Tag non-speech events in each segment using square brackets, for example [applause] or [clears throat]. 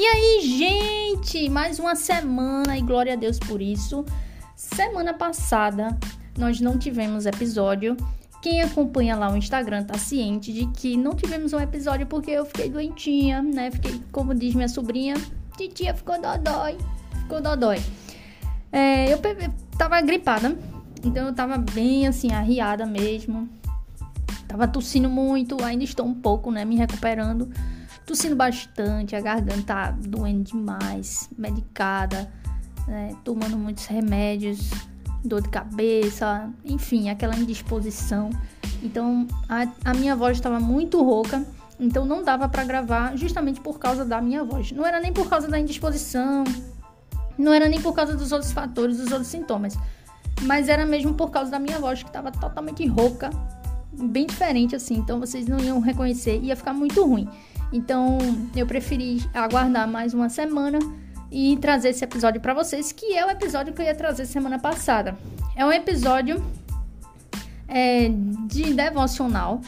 E aí, gente, mais uma semana e glória a Deus por isso. Semana passada nós não tivemos episódio. Quem acompanha lá o Instagram tá ciente de que não tivemos um episódio porque eu fiquei doentinha, né? Fiquei, como diz minha sobrinha, titia ficou dodói, ficou dodói. É, eu tava gripada, então eu tava bem assim, arriada mesmo. Tava tossindo muito, ainda estou um pouco, né, me recuperando. Tossindo bastante, a garganta tá doendo demais, medicada, né, tomando muitos remédios, dor de cabeça, enfim, aquela indisposição. Então a, a minha voz estava muito rouca, então não dava para gravar justamente por causa da minha voz. Não era nem por causa da indisposição, não era nem por causa dos outros fatores, dos outros sintomas, mas era mesmo por causa da minha voz que estava totalmente rouca, bem diferente assim, então vocês não iam reconhecer, ia ficar muito ruim. Então eu preferi aguardar mais uma semana e trazer esse episódio para vocês, que é o episódio que eu ia trazer semana passada. É um episódio é, de devocional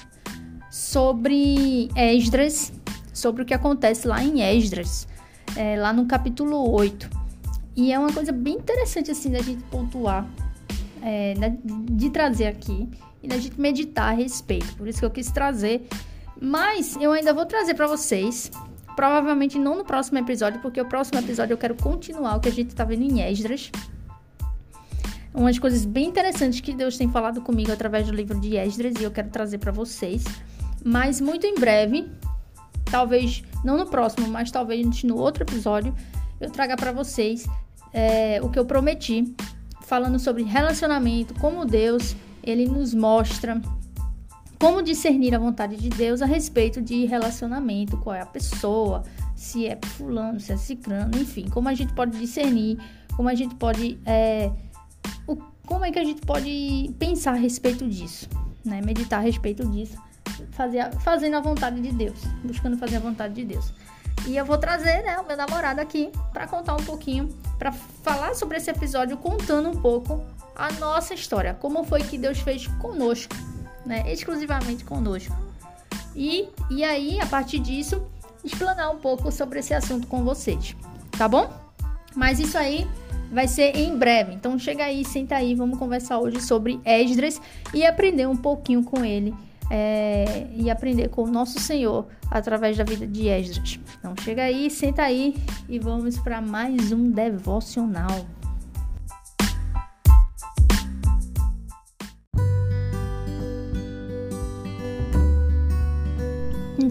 sobre Esdras, sobre o que acontece lá em Esdras, é, lá no capítulo 8. E é uma coisa bem interessante assim da gente pontuar, é, de trazer aqui e da gente meditar a respeito. Por isso que eu quis trazer. Mas eu ainda vou trazer para vocês Provavelmente não no próximo episódio, porque o próximo episódio eu quero continuar o que a gente tá vendo em Esdras. Umas coisas bem interessantes que Deus tem falado comigo através do livro de Esdras e eu quero trazer para vocês. Mas muito em breve, talvez não no próximo, mas talvez no outro episódio, eu traga para vocês é, o que eu prometi, falando sobre relacionamento, como Deus ele nos mostra como discernir a vontade de Deus a respeito de relacionamento, qual é a pessoa, se é fulano, se é ciclano, enfim, como a gente pode discernir, como a gente pode. É, o, como é que a gente pode pensar a respeito disso, né? Meditar a respeito disso, fazer, fazendo a vontade de Deus, buscando fazer a vontade de Deus. E eu vou trazer, né, o meu namorado aqui para contar um pouquinho, para falar sobre esse episódio, contando um pouco a nossa história, como foi que Deus fez conosco né, exclusivamente conosco. E, e aí, a partir disso, explanar um pouco sobre esse assunto com vocês, tá bom? Mas isso aí vai ser em breve. Então chega aí, senta aí, vamos conversar hoje sobre Esdras e aprender um pouquinho com ele é, e aprender com o nosso Senhor através da vida de Esdras. Então chega aí, senta aí e vamos para mais um devocional.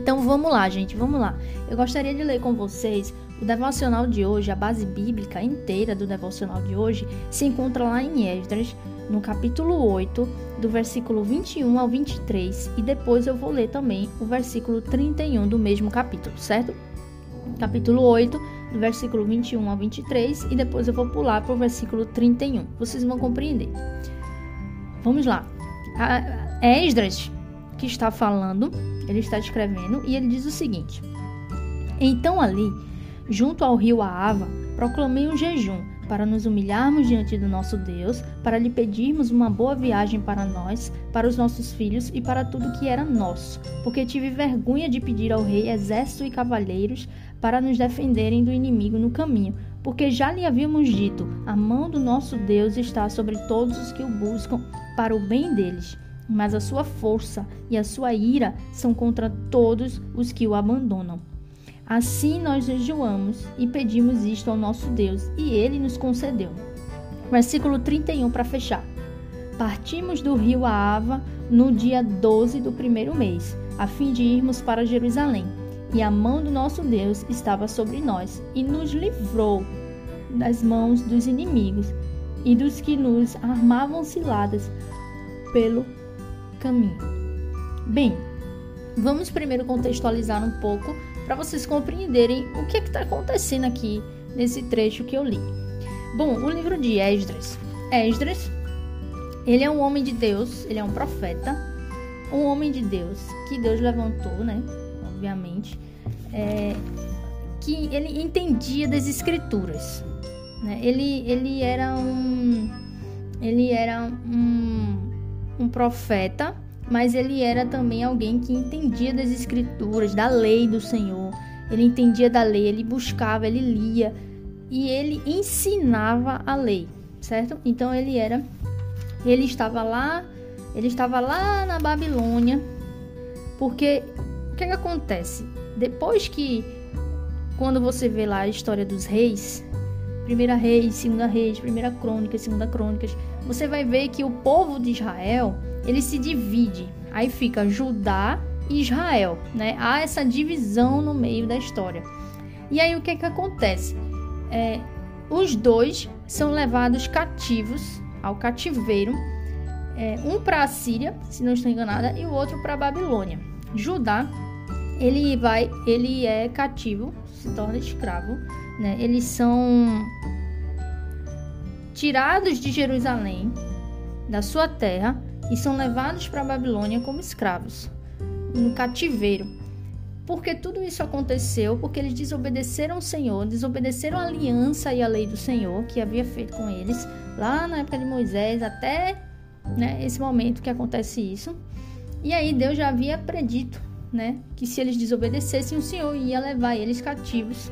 Então vamos lá, gente, vamos lá. Eu gostaria de ler com vocês o devocional de hoje, a base bíblica inteira do devocional de hoje se encontra lá em Esdras, no capítulo 8, do versículo 21 ao 23, e depois eu vou ler também o versículo 31 do mesmo capítulo, certo? Capítulo 8, do versículo 21 ao 23, e depois eu vou pular para o versículo 31. Vocês vão compreender. Vamos lá. A Esdras, que está falando, ele está escrevendo e ele diz o seguinte: Então ali, junto ao rio Aava, proclamei um jejum para nos humilharmos diante do nosso Deus, para lhe pedirmos uma boa viagem para nós, para os nossos filhos e para tudo que era nosso, porque tive vergonha de pedir ao rei exército e cavaleiros para nos defenderem do inimigo no caminho, porque já lhe havíamos dito: a mão do nosso Deus está sobre todos os que o buscam para o bem deles mas a sua força e a sua ira são contra todos os que o abandonam. Assim nós jejuamos e pedimos isto ao nosso Deus, e ele nos concedeu. Versículo 31 para fechar. Partimos do rio Aava no dia 12 do primeiro mês, a fim de irmos para Jerusalém. E a mão do nosso Deus estava sobre nós e nos livrou das mãos dos inimigos e dos que nos armavam ciladas pelo caminho. Bem, vamos primeiro contextualizar um pouco para vocês compreenderem o que é está acontecendo aqui nesse trecho que eu li. Bom, o livro de Esdras. Esdras, ele é um homem de Deus, ele é um profeta, um homem de Deus que Deus levantou, né? Obviamente, é, que ele entendia das escrituras. Né? Ele, ele era um, ele era um um profeta, mas ele era também alguém que entendia das escrituras, da lei do Senhor. ele entendia da lei, ele buscava, ele lia e ele ensinava a lei, certo? Então ele era ele estava lá, ele estava lá na Babilônia, porque o que, que acontece? Depois que quando você vê lá a história dos reis, primeira reis, segunda reis, primeira crônica, segunda crônicas, você vai ver que o povo de Israel, ele se divide. Aí fica Judá e Israel, né? Há essa divisão no meio da história. E aí o que que acontece? É, os dois são levados cativos ao cativeiro, é, um para a Síria, se não estou enganada, e o outro para a Babilônia. Judá, ele vai, ele é cativo, se torna escravo, né? Eles são tirados de Jerusalém, da sua terra, e são levados para a Babilônia como escravos, no cativeiro. Porque tudo isso aconteceu porque eles desobedeceram o Senhor, desobedeceram a aliança e a lei do Senhor que havia feito com eles lá na época de Moisés até né, esse momento que acontece isso. E aí Deus já havia predito, né, que se eles desobedecessem, o Senhor ia levar eles cativos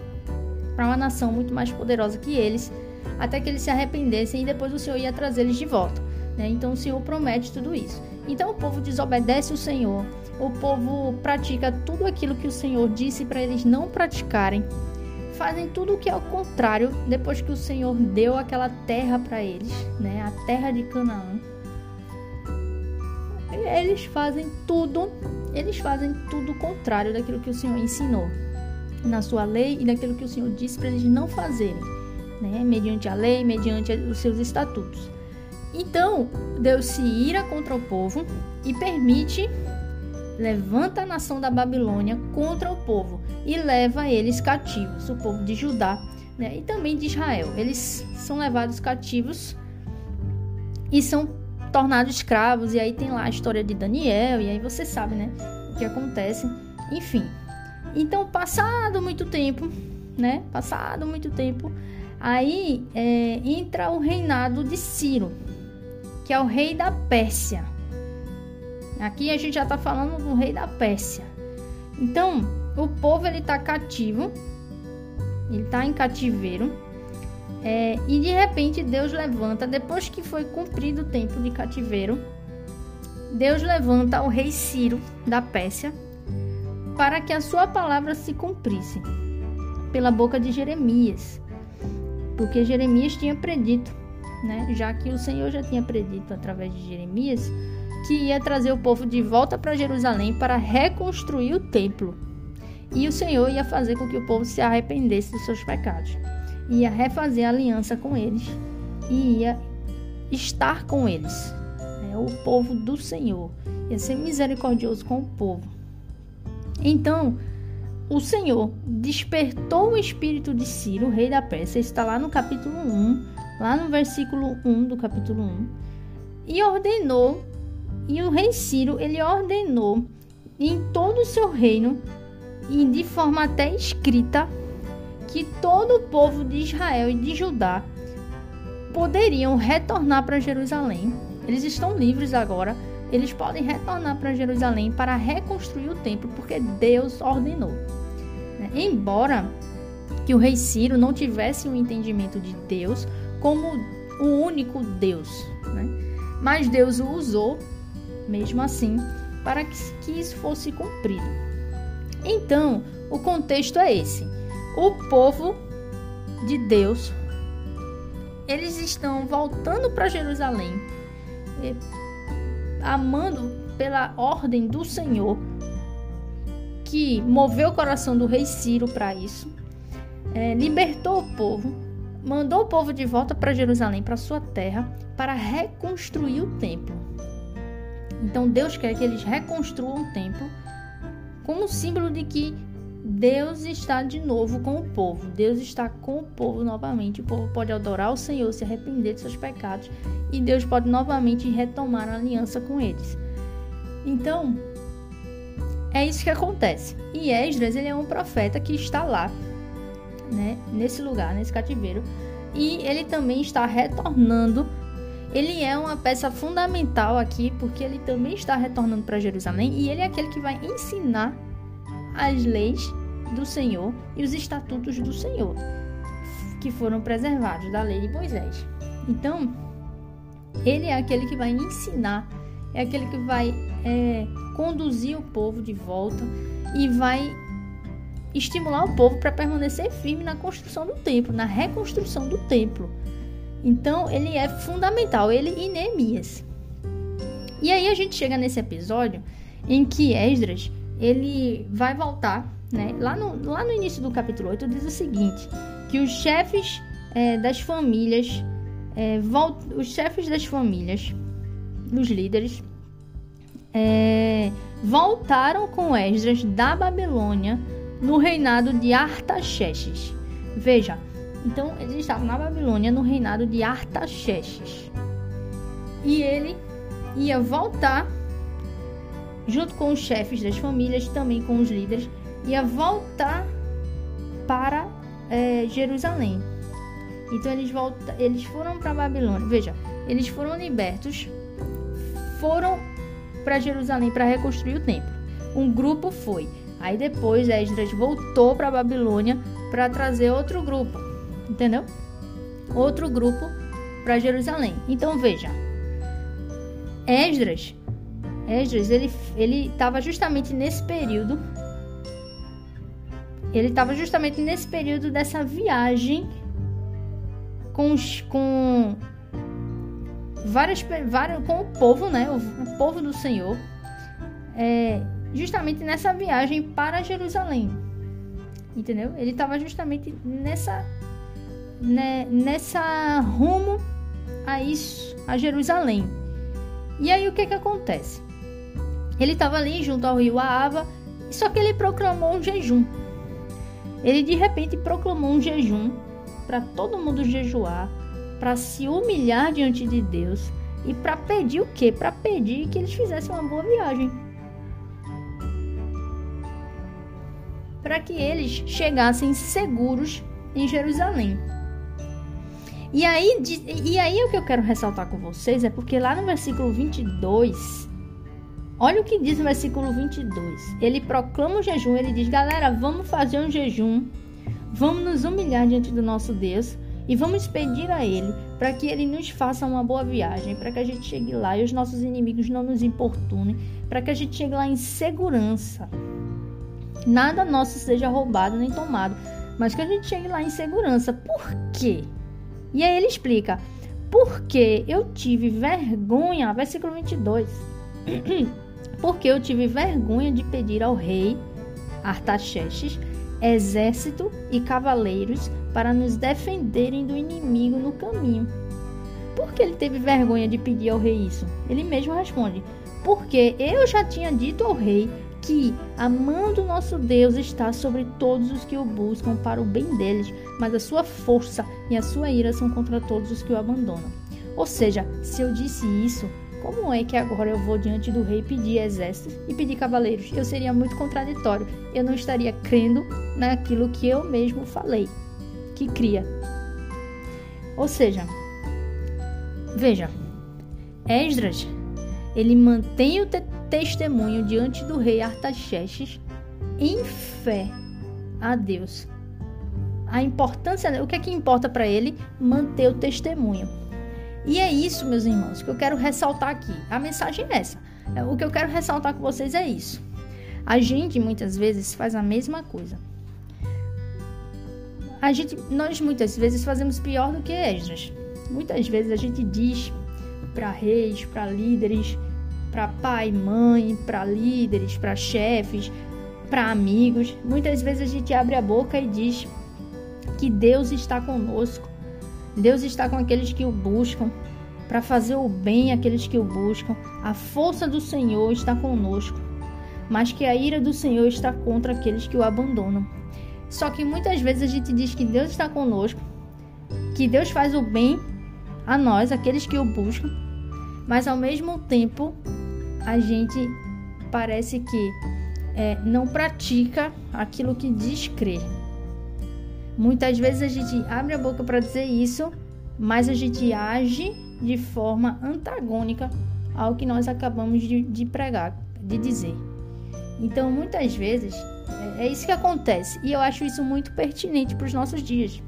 para uma nação muito mais poderosa que eles, até que eles se arrependessem e depois o Senhor ia trazer eles de volta. Né? Então o Senhor promete tudo isso. Então o povo desobedece o Senhor, o povo pratica tudo aquilo que o Senhor disse para eles não praticarem, fazem tudo o que é o contrário depois que o Senhor deu aquela terra para eles, né? A terra de Canaã. Eles fazem tudo, eles fazem tudo o contrário daquilo que o Senhor ensinou na sua lei e daquilo que o Senhor disse para eles não fazerem, né? Mediante a lei, mediante os seus estatutos. Então, Deus se ira contra o povo e permite levanta a nação da Babilônia contra o povo e leva eles cativos, o povo de Judá né, e também de Israel. Eles são levados cativos e são tornados escravos. E aí tem lá a história de Daniel, e aí você sabe né, o que acontece. Enfim. Então, passado muito tempo, né? Passado muito tempo, aí é, entra o reinado de Ciro, que é o rei da Pérsia. Aqui a gente já está falando do rei da Pérsia. Então, o povo ele está cativo, ele está em cativeiro, é, e de repente Deus levanta, depois que foi cumprido o tempo de cativeiro, Deus levanta o rei Ciro da Pérsia para que a sua palavra se cumprisse pela boca de Jeremias, porque Jeremias tinha predito, né? Já que o Senhor já tinha predito através de Jeremias que ia trazer o povo de volta para Jerusalém para reconstruir o templo. E o Senhor ia fazer com que o povo se arrependesse dos seus pecados. Ia refazer a aliança com eles e ia estar com eles. Né? O povo do Senhor ia ser misericordioso com o povo. Então, o Senhor despertou o espírito de Ciro, rei da Pérsia, está lá no capítulo 1, lá no versículo 1 do capítulo 1, e ordenou e o rei Ciro ele ordenou em todo o seu reino e de forma até escrita que todo o povo de Israel e de Judá poderiam retornar para Jerusalém. Eles estão livres agora. Eles podem retornar para Jerusalém para reconstruir o templo, porque Deus ordenou. Né? Embora que o rei Ciro não tivesse um entendimento de Deus como o único Deus, né? mas Deus o usou mesmo assim, para que isso fosse cumprido. Então, o contexto é esse: o povo de Deus, eles estão voltando para Jerusalém, amando pela ordem do Senhor, que moveu o coração do rei Ciro para isso, é, libertou o povo, mandou o povo de volta para Jerusalém, para sua terra, para reconstruir o templo. Então Deus quer que eles reconstruam o templo como símbolo de que Deus está de novo com o povo. Deus está com o povo novamente. O povo pode adorar o Senhor, se arrepender de seus pecados e Deus pode novamente retomar a aliança com eles. Então, é isso que acontece. E Esdras, ele é um profeta que está lá, né, nesse lugar, nesse cativeiro, e ele também está retornando ele é uma peça fundamental aqui porque ele também está retornando para Jerusalém e ele é aquele que vai ensinar as leis do Senhor e os estatutos do Senhor, que foram preservados da lei de Moisés. Então, ele é aquele que vai ensinar, é aquele que vai é, conduzir o povo de volta e vai estimular o povo para permanecer firme na construção do templo, na reconstrução do templo. Então, ele é fundamental, ele e Neemias. E aí a gente chega nesse episódio em que Esdras, ele vai voltar, né? Lá no, lá no início do capítulo 8 diz o seguinte, que os chefes é, das famílias, é, os chefes das famílias, os líderes, é, voltaram com Esdras da Babilônia no reinado de Artaxerxes. Veja, então eles estavam na Babilônia no reinado de Artaxerxes. E ele ia voltar junto com os chefes das famílias, também com os líderes, ia voltar para é, Jerusalém. Então eles, volta, eles foram para Babilônia. Veja, eles foram libertos, foram para Jerusalém para reconstruir o templo. Um grupo foi. Aí depois Esdras voltou para Babilônia para trazer outro grupo, entendeu? Outro grupo para Jerusalém. Então veja, Esdras, Esdras ele ele estava justamente nesse período. Ele estava justamente nesse período dessa viagem com os, com várias, várias com o povo, né? O, o povo do Senhor, é, justamente nessa viagem para Jerusalém, entendeu? Ele estava justamente nessa, né, nessa rumo a isso, a Jerusalém. E aí o que que acontece? Ele estava ali junto ao rio Aava, só que ele proclamou um jejum. Ele de repente proclamou um jejum para todo mundo jejuar para se humilhar diante de Deus e para pedir o quê? Para pedir que eles fizessem uma boa viagem. Para que eles chegassem seguros em Jerusalém. E aí, e aí o que eu quero ressaltar com vocês é porque lá no versículo 22, olha o que diz no versículo 22. Ele proclama o jejum, ele diz: "Galera, vamos fazer um jejum. Vamos nos humilhar diante do nosso Deus." E vamos pedir a Ele para que Ele nos faça uma boa viagem, para que a gente chegue lá e os nossos inimigos não nos importunem, para que a gente chegue lá em segurança. Nada nosso seja roubado nem tomado, mas que a gente chegue lá em segurança. Por quê? E aí ele explica: porque eu tive vergonha, versículo 22. [clears throat] porque eu tive vergonha de pedir ao rei Artaxerxes exército e cavaleiros para nos defenderem do inimigo no caminho. Por que ele teve vergonha de pedir ao rei isso? Ele mesmo responde: Porque eu já tinha dito ao rei que a mão do nosso Deus está sobre todos os que o buscam para o bem deles, mas a sua força e a sua ira são contra todos os que o abandonam. Ou seja, se eu disse isso, como é que agora eu vou diante do rei pedir exércitos e pedir cavaleiros? Eu seria muito contraditório. Eu não estaria crendo naquilo que eu mesmo falei, que cria. Ou seja, veja, Esdras, ele mantém o te testemunho diante do rei Artaxerxes em fé a Deus. A importância, o que é que importa para ele? Manter o testemunho. E é isso, meus irmãos, que eu quero ressaltar aqui. A mensagem é essa. É, o que eu quero ressaltar com vocês é isso. A gente muitas vezes faz a mesma coisa. A gente, nós muitas vezes fazemos pior do que Esdras. Muitas vezes a gente diz para reis, para líderes, para pai, mãe, para líderes, para chefes, para amigos. Muitas vezes a gente abre a boca e diz que Deus está conosco, Deus está com aqueles que o buscam, para fazer o bem àqueles que o buscam. A força do Senhor está conosco, mas que a ira do Senhor está contra aqueles que o abandonam. Só que muitas vezes a gente diz que Deus está conosco, que Deus faz o bem a nós, aqueles que o buscam, mas ao mesmo tempo a gente parece que é, não pratica aquilo que diz crer. Muitas vezes a gente abre a boca para dizer isso, mas a gente age de forma antagônica ao que nós acabamos de, de pregar, de dizer. Então, muitas vezes, é, é isso que acontece. E eu acho isso muito pertinente para os nossos dias.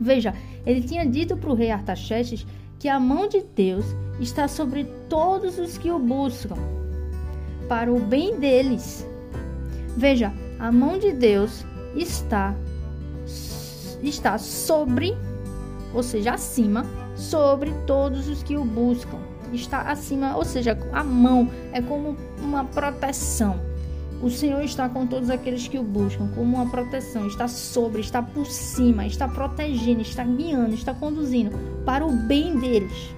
Veja, ele tinha dito para o rei Artaxerxes que a mão de Deus está sobre todos os que o buscam, para o bem deles. Veja, a mão de Deus está está sobre, ou seja, acima, sobre todos os que o buscam. Está acima, ou seja, a mão é como uma proteção. O Senhor está com todos aqueles que o buscam, como uma proteção, está sobre, está por cima, está protegendo, está guiando, está conduzindo para o bem deles.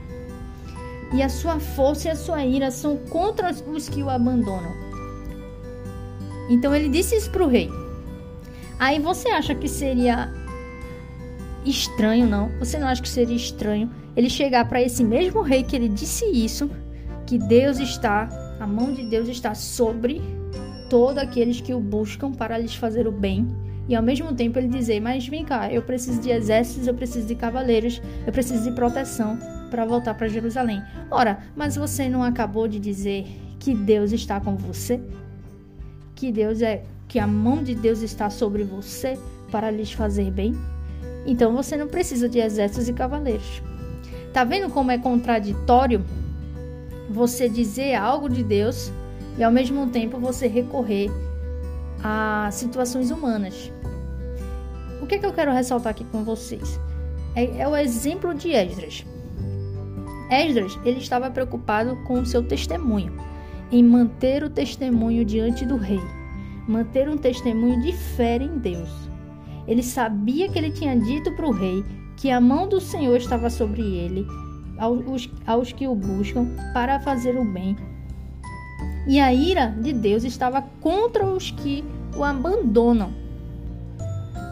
E a sua força e a sua ira são contra os que o abandonam. Então ele disse isso para o rei. Aí você acha que seria estranho, não? Você não acha que seria estranho ele chegar para esse mesmo rei que ele disse isso, que Deus está, a mão de Deus está sobre todos aqueles que o buscam para lhes fazer o bem, e ao mesmo tempo ele dizer: Mas vem cá, eu preciso de exércitos, eu preciso de cavaleiros, eu preciso de proteção para voltar para Jerusalém. Ora, mas você não acabou de dizer que Deus está com você? Que Deus é, que a mão de Deus está sobre você para lhes fazer bem? Então você não precisa de exércitos e cavaleiros. Tá vendo como é contraditório você dizer algo de Deus e ao mesmo tempo você recorrer a situações humanas? O que, é que eu quero ressaltar aqui com vocês? É, é o exemplo de Esdras. Esdras ele estava preocupado com o seu testemunho, em manter o testemunho diante do rei, manter um testemunho de fé em Deus. Ele sabia que ele tinha dito para o rei que a mão do Senhor estava sobre ele, aos, aos que o buscam para fazer o bem. E a ira de Deus estava contra os que o abandonam.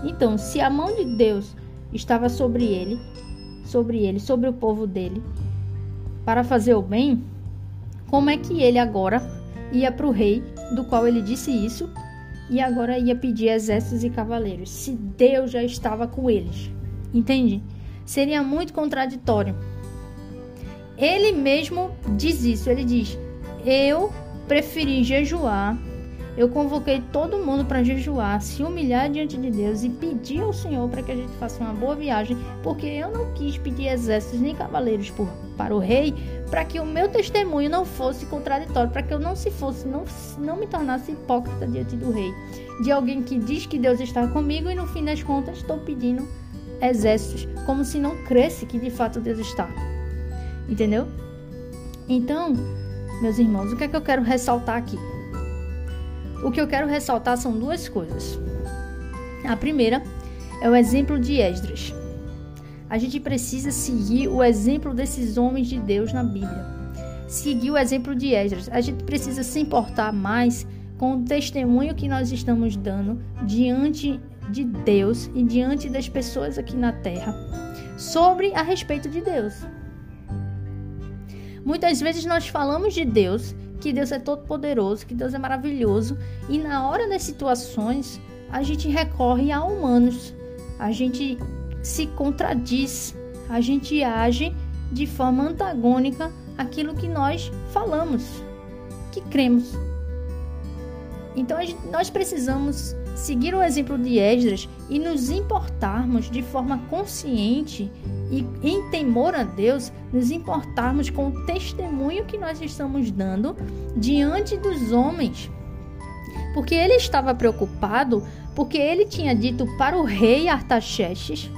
Então, se a mão de Deus estava sobre ele, sobre ele, sobre o povo dele, para fazer o bem, como é que ele agora ia para o rei, do qual ele disse isso, e agora ia pedir exércitos e cavaleiros, se Deus já estava com eles. Entende? Seria muito contraditório. Ele mesmo diz isso, ele diz: "Eu preferi jejuar eu convoquei todo mundo para jejuar, se humilhar diante de Deus e pedir ao Senhor para que a gente faça uma boa viagem, porque eu não quis pedir exércitos nem cavaleiros por, para o rei, para que o meu testemunho não fosse contraditório, para que eu não se fosse, não, não me tornasse hipócrita diante do rei, de alguém que diz que Deus está comigo e no fim das contas estou pedindo exércitos, como se não cresce que de fato Deus está. Entendeu? Então, meus irmãos, o que é que eu quero ressaltar aqui? O que eu quero ressaltar são duas coisas. A primeira é o exemplo de Esdras. A gente precisa seguir o exemplo desses homens de Deus na Bíblia. Seguir o exemplo de Esdras. A gente precisa se importar mais com o testemunho que nós estamos dando diante de Deus e diante das pessoas aqui na terra sobre a respeito de Deus. Muitas vezes nós falamos de Deus que Deus é todo poderoso, que Deus é maravilhoso, e na hora das situações a gente recorre a humanos, a gente se contradiz, a gente age de forma antagônica àquilo que nós falamos, que cremos. Então gente, nós precisamos seguir o exemplo de Esdras e nos importarmos de forma consciente e em temor a Deus, nos importarmos com o testemunho que nós estamos dando diante dos homens. Porque ele estava preocupado, porque ele tinha dito para o rei Artaxerxes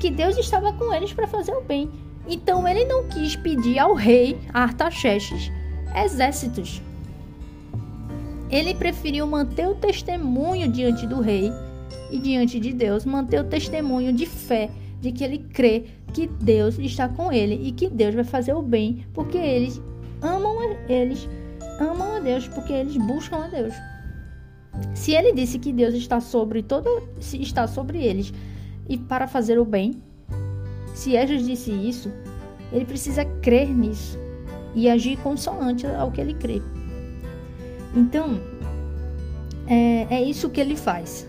que Deus estava com eles para fazer o bem. Então ele não quis pedir ao rei Artaxerxes exércitos. Ele preferiu manter o testemunho diante do rei e diante de Deus, manter o testemunho de fé de que ele crê que Deus está com ele e que Deus vai fazer o bem, porque eles amam a, eles amam a Deus, porque eles buscam a Deus. Se ele disse que Deus está sobre todo, está sobre eles e para fazer o bem, se Jesus disse isso, ele precisa crer nisso e agir consoante ao que ele crê. Então, é, é isso que ele faz.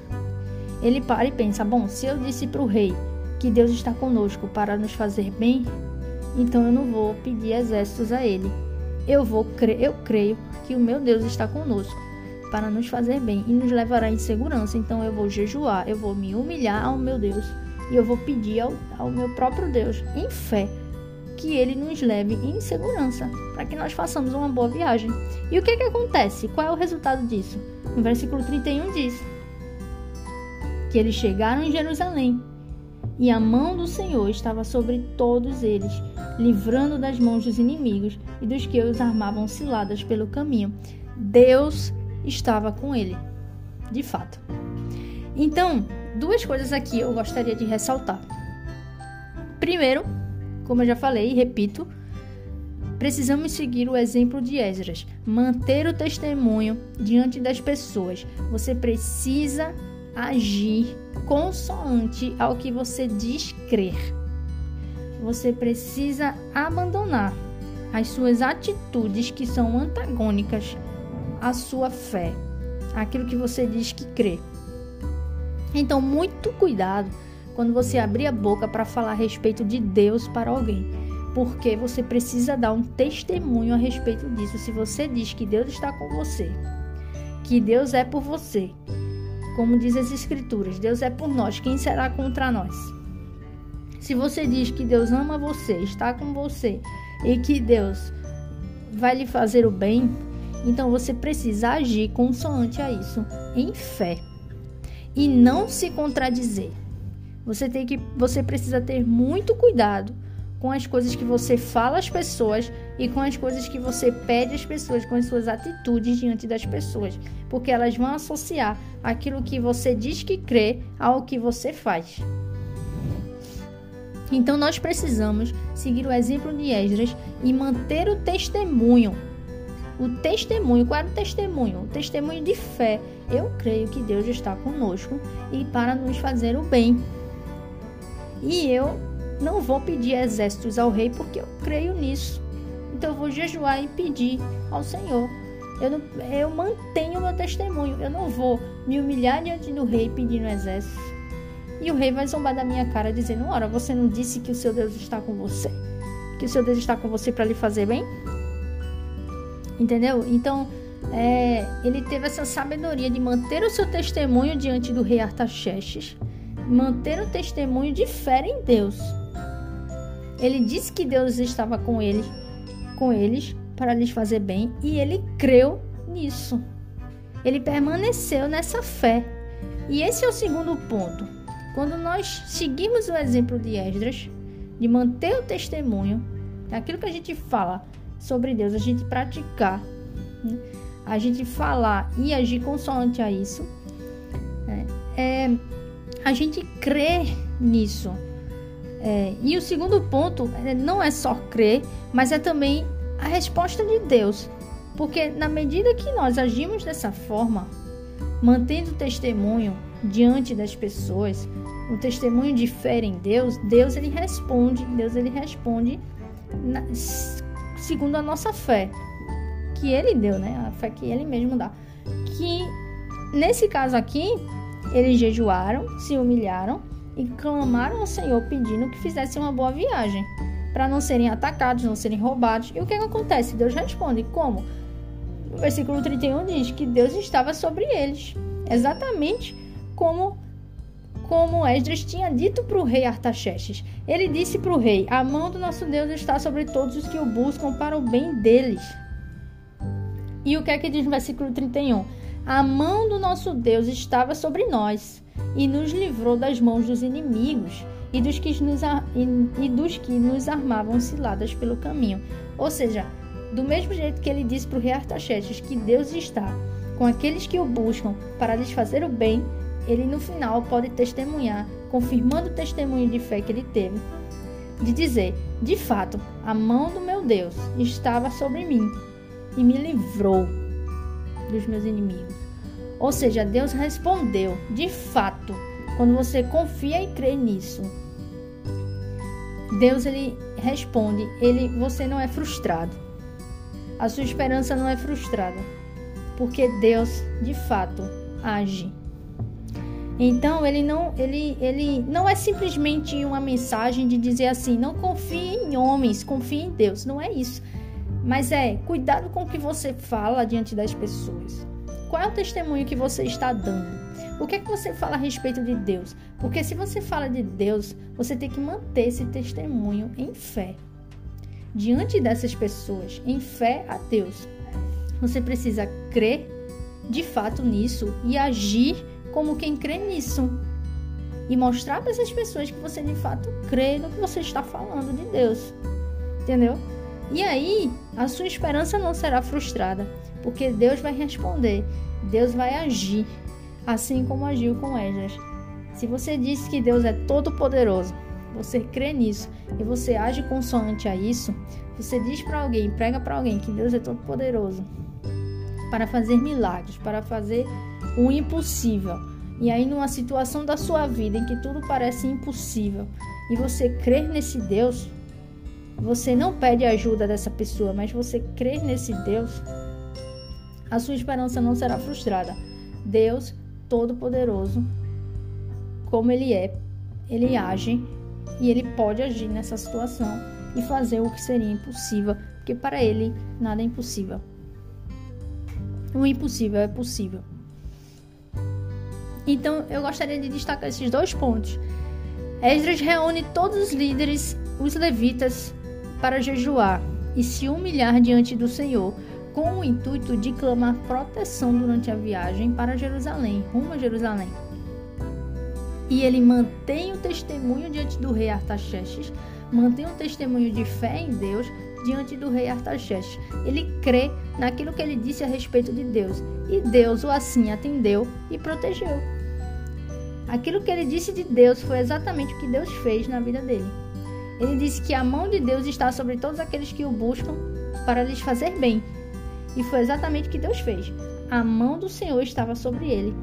Ele para e pensa: bom, se eu disse para o rei que Deus está conosco para nos fazer bem, então eu não vou pedir exércitos a ele. Eu vou crer, eu creio que o meu Deus está conosco. Para nos fazer bem e nos levará em segurança. Então eu vou jejuar, eu vou me humilhar ao meu Deus e eu vou pedir ao, ao meu próprio Deus, em fé, que ele nos leve em segurança, para que nós façamos uma boa viagem. E o que, que acontece? Qual é o resultado disso? No versículo 31 diz que eles chegaram em Jerusalém e a mão do Senhor estava sobre todos eles, livrando das mãos dos inimigos e dos que os armavam ciladas pelo caminho. Deus estava com ele, de fato. Então, duas coisas aqui eu gostaria de ressaltar. Primeiro, como eu já falei e repito, precisamos seguir o exemplo de Esdras, manter o testemunho diante das pessoas. Você precisa agir consoante ao que você diz crer. Você precisa abandonar as suas atitudes que são antagônicas à sua fé, aquilo que você diz que crê. Então, muito cuidado quando você abrir a boca para falar a respeito de Deus para alguém, porque você precisa dar um testemunho a respeito disso. Se você diz que Deus está com você, que Deus é por você, como diz as Escrituras, Deus é por nós, quem será contra nós? Se você diz que Deus ama você, está com você e que Deus vai lhe fazer o bem, então você precisa agir consoante a isso, em fé, e não se contradizer. Você tem que, você precisa ter muito cuidado com as coisas que você fala às pessoas e com as coisas que você pede às pessoas, com as suas atitudes diante das pessoas, porque elas vão associar aquilo que você diz que crê ao que você faz. Então nós precisamos seguir o exemplo de Esdras e manter o testemunho. O testemunho, qual era o testemunho? O testemunho de fé. Eu creio que Deus está conosco e para nos fazer o bem. E eu não vou pedir exércitos ao rei porque eu creio nisso. Então eu vou jejuar e pedir ao Senhor. Eu, não, eu mantenho meu testemunho. Eu não vou me humilhar diante do rei pedindo exército. E o rei vai zombar da minha cara dizendo: Ora, você não disse que o seu Deus está com você? Que o seu Deus está com você para lhe fazer bem? Entendeu? Então, é, ele teve essa sabedoria de manter o seu testemunho diante do rei Artaxerxes, manter o testemunho de fé em Deus ele disse que Deus estava com ele, com eles para lhes fazer bem e ele creu nisso. Ele permaneceu nessa fé. E esse é o segundo ponto. Quando nós seguimos o exemplo de Esdras, de manter o testemunho, aquilo que a gente fala sobre Deus, a gente praticar, né? a gente falar e agir consoante a isso, né? é, a gente crê nisso. É, e o segundo ponto é, não é só crer, mas é também a resposta de Deus. Porque na medida que nós agimos dessa forma, mantendo o testemunho diante das pessoas, o testemunho de fé em Deus, Deus ele responde, Deus ele responde segundo a nossa fé que ele deu, né? A fé que ele mesmo dá. Que nesse caso aqui, eles jejuaram, se humilharam e clamaram ao Senhor pedindo que fizessem uma boa viagem, para não serem atacados, não serem roubados. E o que, que acontece? Deus responde: como? O versículo 31 diz que Deus estava sobre eles, exatamente como como Esdras tinha dito para o rei Artaxerxes. Ele disse para o rei: A mão do nosso Deus está sobre todos os que o buscam para o bem deles. E o que é que diz no versículo 31? A mão do nosso Deus estava sobre nós e nos livrou das mãos dos inimigos e dos que nos, e, e dos que nos armavam ciladas pelo caminho. Ou seja, do mesmo jeito que ele disse para o rei Artaxerxes que Deus está com aqueles que o buscam para lhes fazer o bem, ele no final pode testemunhar, confirmando o testemunho de fé que ele teve, de dizer: de fato, a mão do meu Deus estava sobre mim e me livrou dos meus inimigos. Ou seja, Deus respondeu, de fato, quando você confia e crê nisso. Deus ele responde, ele você não é frustrado. A sua esperança não é frustrada, porque Deus, de fato, age. Então, ele não, ele, ele não é simplesmente uma mensagem de dizer assim: não confie em homens, confie em Deus. Não é isso. Mas é cuidado com o que você fala diante das pessoas. qual é o testemunho que você está dando? O que é que você fala a respeito de Deus? Porque se você fala de Deus, você tem que manter esse testemunho em fé. Diante dessas pessoas, em fé a Deus. Você precisa crer de fato nisso e agir como quem crê nisso. E mostrar para essas pessoas que você de fato crê no que você está falando de Deus. Entendeu? E aí, a sua esperança não será frustrada, porque Deus vai responder, Deus vai agir, assim como agiu com Esdras. Se você diz que Deus é todo poderoso, você crê nisso e você age consoante a isso, você diz para alguém, prega para alguém que Deus é todo poderoso para fazer milagres, para fazer o impossível. E aí, numa situação da sua vida em que tudo parece impossível e você crer nesse Deus, você não pede ajuda dessa pessoa, mas você crer nesse Deus, a sua esperança não será frustrada. Deus Todo-Poderoso, como Ele é, Ele age e Ele pode agir nessa situação e fazer o que seria impossível, porque para Ele nada é impossível. O impossível é possível. Então, eu gostaria de destacar esses dois pontos. Esdras reúne todos os líderes, os levitas, para jejuar e se humilhar diante do Senhor, com o intuito de clamar proteção durante a viagem para Jerusalém, rumo a Jerusalém. E ele mantém o testemunho diante do rei Artaxerxes, mantém o testemunho de fé em Deus diante do rei Artaxerxes. Ele crê naquilo que ele disse a respeito de Deus, e Deus o assim atendeu e protegeu. Aquilo que ele disse de Deus foi exatamente o que Deus fez na vida dele. Ele disse que a mão de Deus está sobre todos aqueles que o buscam para lhes fazer bem. E foi exatamente o que Deus fez. A mão do Senhor estava sobre ele,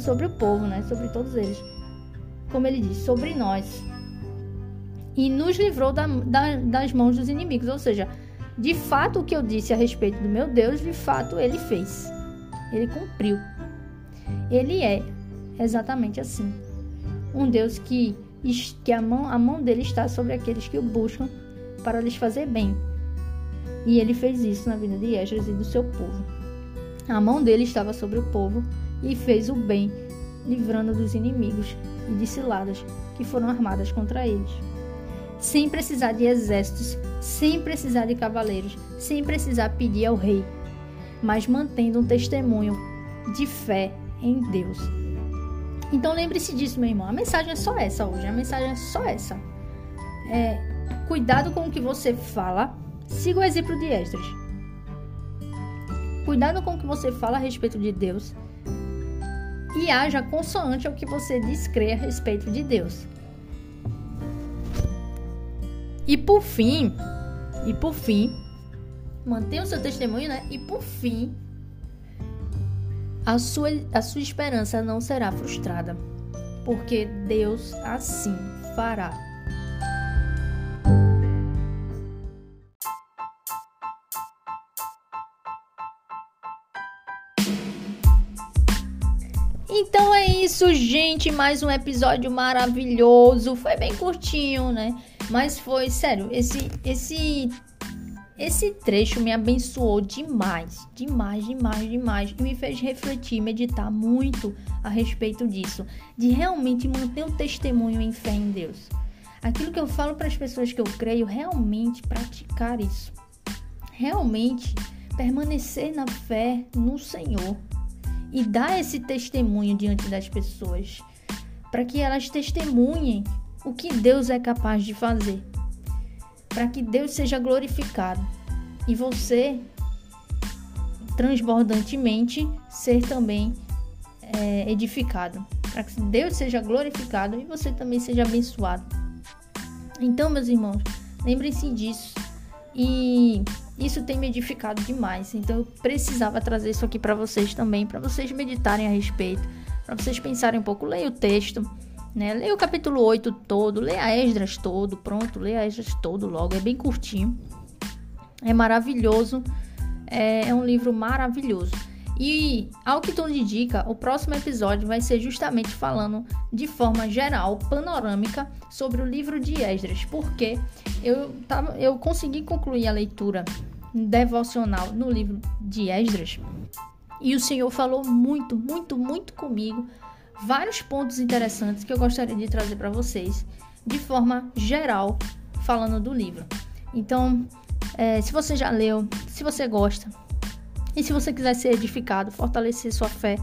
sobre o povo, né? sobre todos eles. Como ele disse, sobre nós. E nos livrou da, da, das mãos dos inimigos. Ou seja, de fato o que eu disse a respeito do meu Deus, de fato ele fez. Ele cumpriu. Ele é exatamente assim. Um Deus que que a mão, a mão dele está sobre aqueles que o buscam para lhes fazer bem. E ele fez isso na vida de Esdras e do seu povo. A mão dele estava sobre o povo e fez o bem, livrando dos inimigos e de ciladas que foram armadas contra eles. Sem precisar de exércitos, sem precisar de cavaleiros, sem precisar pedir ao rei, mas mantendo um testemunho de fé em Deus. Então lembre-se disso, meu irmão. A mensagem é só essa hoje. A mensagem é só essa. É, cuidado com o que você fala. Siga o exemplo de Esdras. Cuidado com o que você fala a respeito de Deus. E haja consoante ao que você diz crer a respeito de Deus. E por fim, e por fim, mantenha o seu testemunho, né? E por fim, a sua, a sua esperança não será frustrada, porque Deus assim fará. Então é isso, gente. Mais um episódio maravilhoso. Foi bem curtinho, né? Mas foi, sério, esse, esse esse trecho me abençoou demais, demais, demais, demais e me fez refletir, meditar muito a respeito disso, de realmente manter o testemunho em fé em Deus. Aquilo que eu falo para as pessoas que eu creio, realmente praticar isso. Realmente permanecer na fé no Senhor e dar esse testemunho diante das pessoas, para que elas testemunhem o que Deus é capaz de fazer para que Deus seja glorificado e você transbordantemente ser também é, edificado, para que Deus seja glorificado e você também seja abençoado. Então, meus irmãos, lembrem-se disso e isso tem me edificado demais. Então, eu precisava trazer isso aqui para vocês também, para vocês meditarem a respeito, para vocês pensarem um pouco. Leia o texto né? Leia o capítulo 8 todo, leia Esdras todo, pronto, leia Esdras todo logo, é bem curtinho. É maravilhoso, é, é um livro maravilhoso. E ao que tudo indica, o próximo episódio vai ser justamente falando de forma geral, panorâmica, sobre o livro de Esdras, porque eu, tava, eu consegui concluir a leitura devocional no livro de Esdras e o Senhor falou muito, muito, muito comigo. Vários pontos interessantes que eu gostaria de trazer para vocês, de forma geral, falando do livro. Então, é, se você já leu, se você gosta, e se você quiser ser edificado, fortalecer sua fé,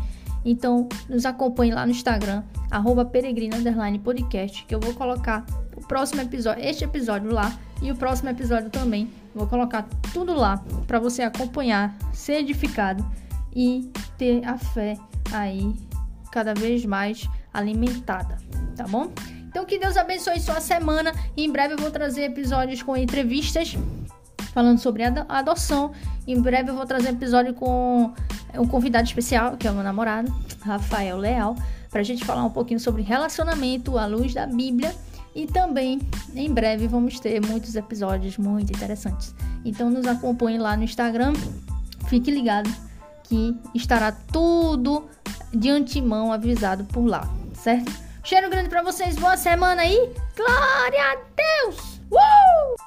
então nos acompanhe lá no Instagram, arroba podcast, que eu vou colocar o próximo episódio, este episódio lá e o próximo episódio também. Vou colocar tudo lá para você acompanhar, ser edificado e ter a fé aí cada vez mais alimentada, tá bom? Então que Deus abençoe sua semana. E em breve eu vou trazer episódios com entrevistas falando sobre a adoção. Em breve eu vou trazer um episódio com um convidado especial, que é o meu namorado, Rafael Leal, para a gente falar um pouquinho sobre relacionamento à luz da Bíblia. E também, em breve, vamos ter muitos episódios muito interessantes. Então, nos acompanhe lá no Instagram. Fique ligado que estará tudo de antemão avisado por lá, certo? Cheiro grande para vocês, boa semana aí. Glória a Deus! Uh!